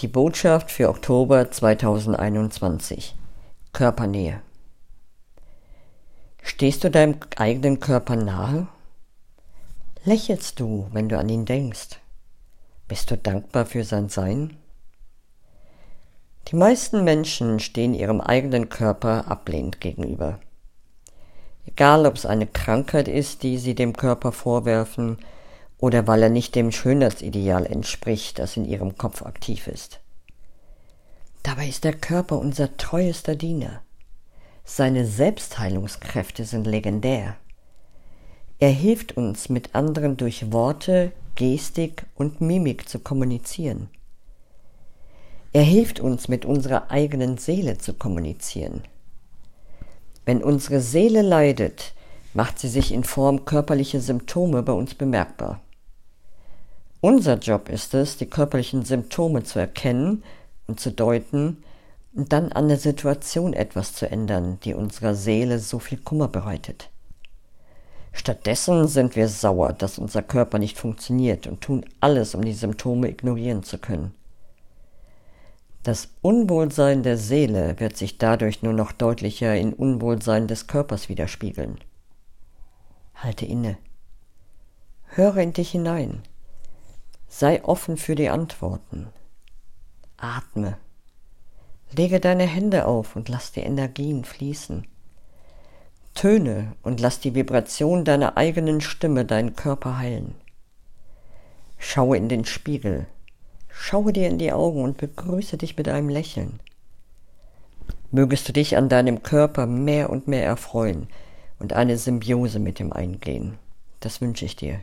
Die Botschaft für Oktober 2021 Körpernähe Stehst du deinem eigenen Körper nahe? Lächelst du, wenn du an ihn denkst? Bist du dankbar für sein Sein? Die meisten Menschen stehen ihrem eigenen Körper ablehnend gegenüber. Egal, ob es eine Krankheit ist, die sie dem Körper vorwerfen, oder weil er nicht dem Schönheitsideal entspricht, das in ihrem Kopf aktiv ist. Dabei ist der Körper unser treuester Diener. Seine Selbstheilungskräfte sind legendär. Er hilft uns, mit anderen durch Worte, Gestik und Mimik zu kommunizieren. Er hilft uns, mit unserer eigenen Seele zu kommunizieren. Wenn unsere Seele leidet, macht sie sich in Form körperlicher Symptome bei uns bemerkbar. Unser Job ist es, die körperlichen Symptome zu erkennen und zu deuten und dann an der Situation etwas zu ändern, die unserer Seele so viel Kummer bereitet. Stattdessen sind wir sauer, dass unser Körper nicht funktioniert und tun alles, um die Symptome ignorieren zu können. Das Unwohlsein der Seele wird sich dadurch nur noch deutlicher in Unwohlsein des Körpers widerspiegeln. Halte inne. Höre in dich hinein. Sei offen für die Antworten. Atme. Lege deine Hände auf und lass die Energien fließen. Töne und lass die Vibration deiner eigenen Stimme deinen Körper heilen. Schaue in den Spiegel Schaue dir in die Augen und begrüße dich mit einem Lächeln. Mögest du dich an deinem Körper mehr und mehr erfreuen und eine Symbiose mit ihm eingehen. Das wünsche ich dir.